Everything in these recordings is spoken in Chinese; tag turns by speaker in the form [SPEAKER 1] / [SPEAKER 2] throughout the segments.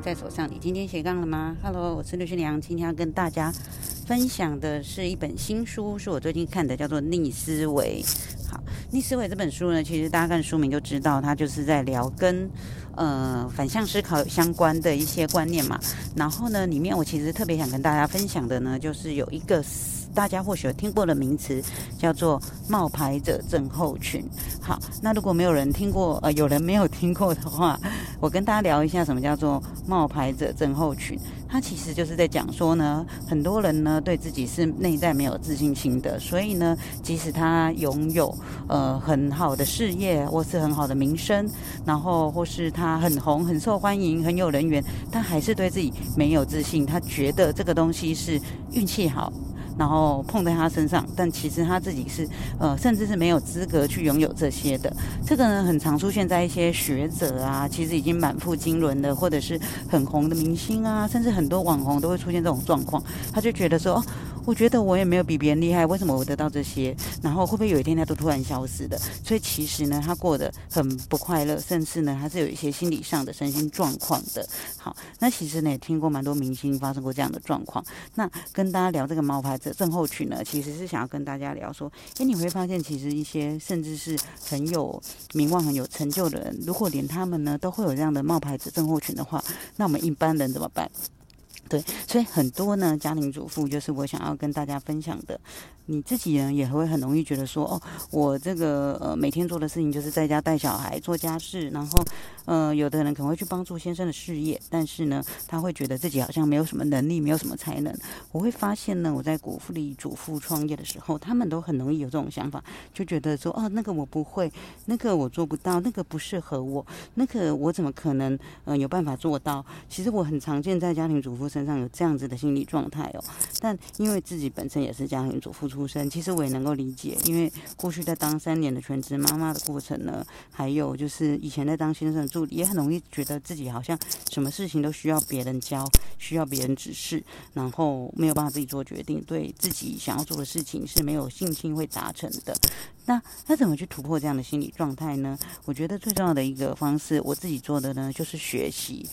[SPEAKER 1] 在手上，你今天斜杠了吗？Hello，我是刘学良，今天要跟大家分享的是一本新书，是我最近看的，叫做《逆思维》。好，《逆思维》这本书呢，其实大家看书名就知道，它就是在聊跟呃反向思考相关的一些观念嘛。然后呢，里面我其实特别想跟大家分享的呢，就是有一个。大家或许有听过的名词叫做冒牌者症候群。好，那如果没有人听过，呃，有人没有听过的话，我跟大家聊一下什么叫做冒牌者症候群。它其实就是在讲说呢，很多人呢对自己是内在没有自信心的，所以呢，即使他拥有呃很好的事业或是很好的名声，然后或是他很红、很受欢迎、很有人缘，他还是对自己没有自信。他觉得这个东西是运气好。然后碰在他身上，但其实他自己是呃，甚至是没有资格去拥有这些的。这个呢，很常出现在一些学者啊，其实已经满腹经纶的，或者是很红的明星啊，甚至很多网红都会出现这种状况。他就觉得说。我觉得我也没有比别人厉害，为什么我得到这些？然后会不会有一天他都突然消失的？所以其实呢，他过得很不快乐，甚至呢，他是有一些心理上的身心状况的。好，那其实呢，也听过蛮多明星发生过这样的状况。那跟大家聊这个毛牌者症候群呢，其实是想要跟大家聊说，诶，你会发现其实一些甚至是很有名望、很有成就的人，如果连他们呢都会有这样的冒牌者症候群的话，那我们一般人怎么办？对，所以很多呢，家庭主妇就是我想要跟大家分享的。你自己呢也会很容易觉得说，哦，我这个呃每天做的事情就是在家带小孩、做家事，然后，呃，有的人可能会去帮助先生的事业，但是呢，他会觉得自己好像没有什么能力，没有什么才能。我会发现呢，我在鼓励主妇创业的时候，他们都很容易有这种想法，就觉得说，哦，那个我不会，那个我做不到，那个不适合我，那个我怎么可能呃有办法做到？其实我很常见在家庭主妇身身上有这样子的心理状态哦，但因为自己本身也是家庭主妇出。身其实我也能够理解，因为过去在当三年的全职妈妈的过程呢，还有就是以前在当先生助理，也很容易觉得自己好像什么事情都需要别人教，需要别人指示，然后没有办法自己做决定，对自己想要做的事情是没有信心会达成的。那那怎么去突破这样的心理状态呢？我觉得最重要的一个方式，我自己做的呢，就是学习。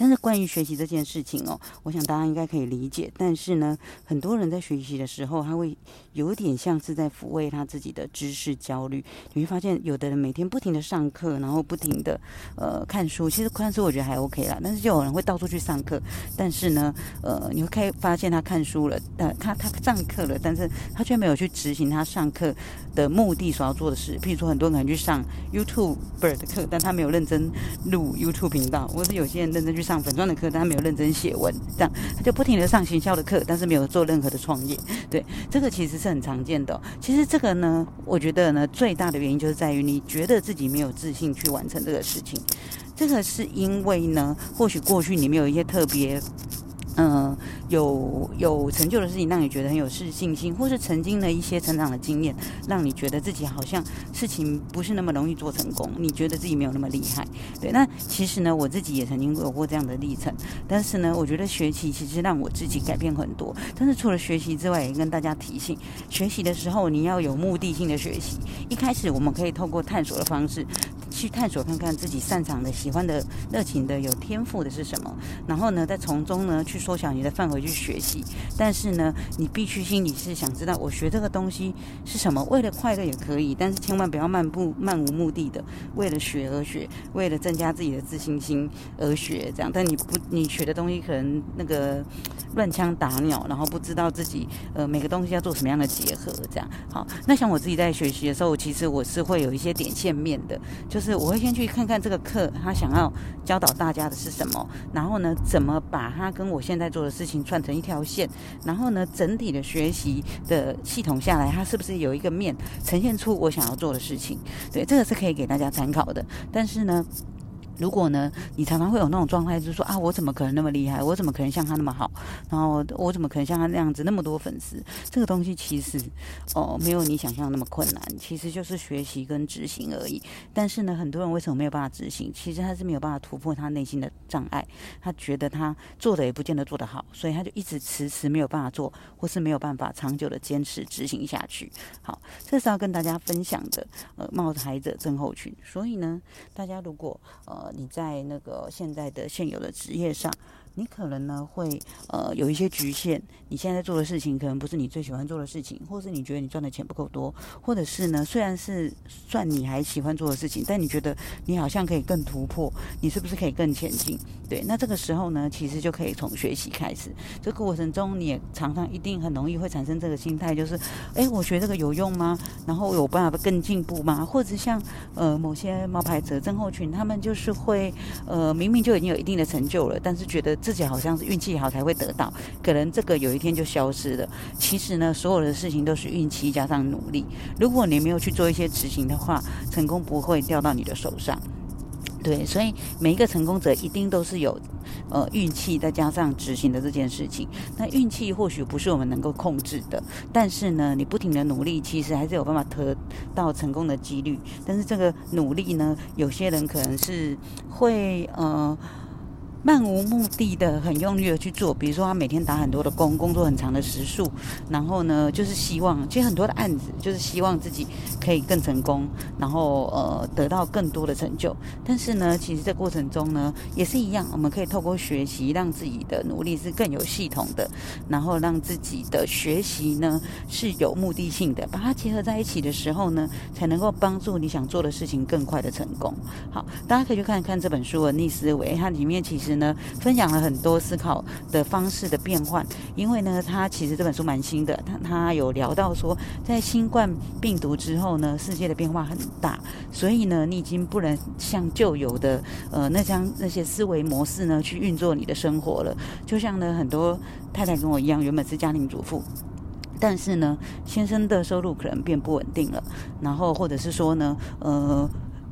[SPEAKER 1] 但是关于学习这件事情哦，我想大家应该可以理解。但是呢，很多人在学习的时候，他会有点像是在抚慰他自己的知识焦虑。你会发现，有的人每天不停的上课，然后不停的呃看书。其实看书我觉得还 OK 啦，但是就有人会到处去上课。但是呢，呃，你会开发现他看书了，呃，他他上课了，但是他却没有去执行他上课的目的所要做的事。譬如说，很多人可能去上 YouTube 的课，但他没有认真录 YouTube 频道，或是有些人认真去。上粉妆的课，但他没有认真写文，这样他就不停的上行销的课，但是没有做任何的创业。对，这个其实是很常见的。其实这个呢，我觉得呢，最大的原因就是在于你觉得自己没有自信去完成这个事情。这个是因为呢，或许过去你没有一些特别。嗯，有有成就的事情让你觉得很有自信心，或是曾经的一些成长的经验，让你觉得自己好像事情不是那么容易做成功，你觉得自己没有那么厉害。对，那其实呢，我自己也曾经有过这样的历程，但是呢，我觉得学习其实让我自己改变很多。但是除了学习之外，也跟大家提醒，学习的时候你要有目的性的学习。一开始我们可以透过探索的方式。去探索看看自己擅长的、喜欢的、热情的、有天赋的是什么，然后呢，再从中呢去缩小你的范围去学习。但是呢，你必须心里是想知道我学这个东西是什么，为了快乐也可以，但是千万不要漫步漫无目的的，为了学而学，为了增加自己的自信心而学这样。但你不，你学的东西可能那个乱枪打鸟，然后不知道自己呃每个东西要做什么样的结合这样。好，那像我自己在学习的时候，其实我是会有一些点线面的，就。就是我会先去看看这个课，他想要教导大家的是什么，然后呢，怎么把它跟我现在做的事情串成一条线，然后呢，整体的学习的系统下来，它是不是有一个面呈现出我想要做的事情？对，这个是可以给大家参考的。但是呢。如果呢，你常常会有那种状态，就是说啊，我怎么可能那么厉害？我怎么可能像他那么好？然后我怎么可能像他那样子那么多粉丝？这个东西其实哦，没有你想象那么困难，其实就是学习跟执行而已。但是呢，很多人为什么没有办法执行？其实他是没有办法突破他内心的障碍，他觉得他做的也不见得做得好，所以他就一直迟迟没有办法做，或是没有办法长久的坚持执行下去。好，这是要跟大家分享的呃，冒牌者症候群。所以呢，大家如果呃。你在那个现在的现有的职业上。你可能呢会呃有一些局限，你现在做的事情可能不是你最喜欢做的事情，或是你觉得你赚的钱不够多，或者是呢虽然是算你还喜欢做的事情，但你觉得你好像可以更突破，你是不是可以更前进？对，那这个时候呢，其实就可以从学习开始。这个过程中，你也常常一定很容易会产生这个心态，就是，哎，我学这个有用吗？然后有办法更进步吗？或者像呃某些冒牌者、症候群，他们就是会呃明明就已经有一定的成就了，但是觉得。自己好像是运气好才会得到，可能这个有一天就消失了。其实呢，所有的事情都是运气加上努力。如果你没有去做一些执行的话，成功不会掉到你的手上。对，所以每一个成功者一定都是有呃运气再加上执行的这件事情。那运气或许不是我们能够控制的，但是呢，你不停的努力，其实还是有办法得到成功的几率。但是这个努力呢，有些人可能是会呃。漫无目的的，很用力的去做，比如说他每天打很多的工，工作很长的时数，然后呢，就是希望，其实很多的案子就是希望自己可以更成功，然后呃得到更多的成就。但是呢，其实这过程中呢，也是一样，我们可以透过学习，让自己的努力是更有系统的，然后让自己的学习呢是有目的性的，把它结合在一起的时候呢，才能够帮助你想做的事情更快的成功。好，大家可以去看看这本书的逆思维，它里面其实。呢，分享了很多思考的方式的变换，因为呢，他其实这本书蛮新的，他他有聊到说，在新冠病毒之后呢，世界的变化很大，所以呢，你已经不能像旧有的呃那张那些思维模式呢去运作你的生活了。就像呢，很多太太跟我一样，原本是家庭主妇，但是呢，先生的收入可能变不稳定了，然后或者是说呢，呃。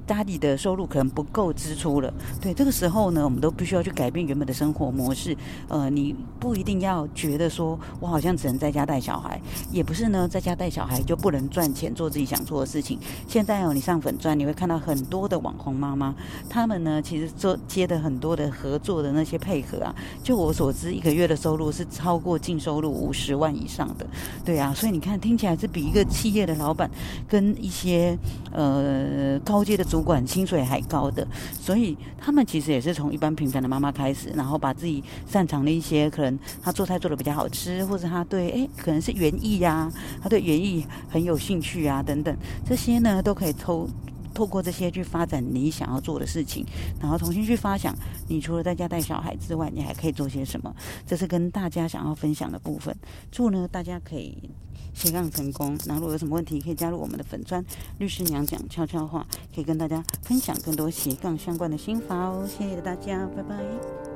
[SPEAKER 1] 家里的收入可能不够支出了，对这个时候呢，我们都必须要去改变原本的生活模式。呃，你不一定要觉得说我好像只能在家带小孩，也不是呢，在家带小孩就不能赚钱做自己想做的事情。现在哦，你上粉钻你会看到很多的网红妈妈，他们呢其实做接的很多的合作的那些配合啊，就我所知，一个月的收入是超过净收入五十万以上的。对啊，所以你看，听起来是比一个企业的老板跟一些呃高阶的主。主管薪水还高的，所以他们其实也是从一般平凡的妈妈开始，然后把自己擅长的一些，可能他做菜做的比较好吃，或者他对哎可能是园艺呀，他对园艺很有兴趣啊等等，这些呢都可以抽透过这些去发展你想要做的事情，然后重新去发想，你除了在家带小孩之外，你还可以做些什么？这是跟大家想要分享的部分。祝呢大家可以。斜杠成功，然后如果有什么问题，可以加入我们的粉砖律师娘讲悄悄话，可以跟大家分享更多斜杠相关的心法哦。谢谢大家，拜拜。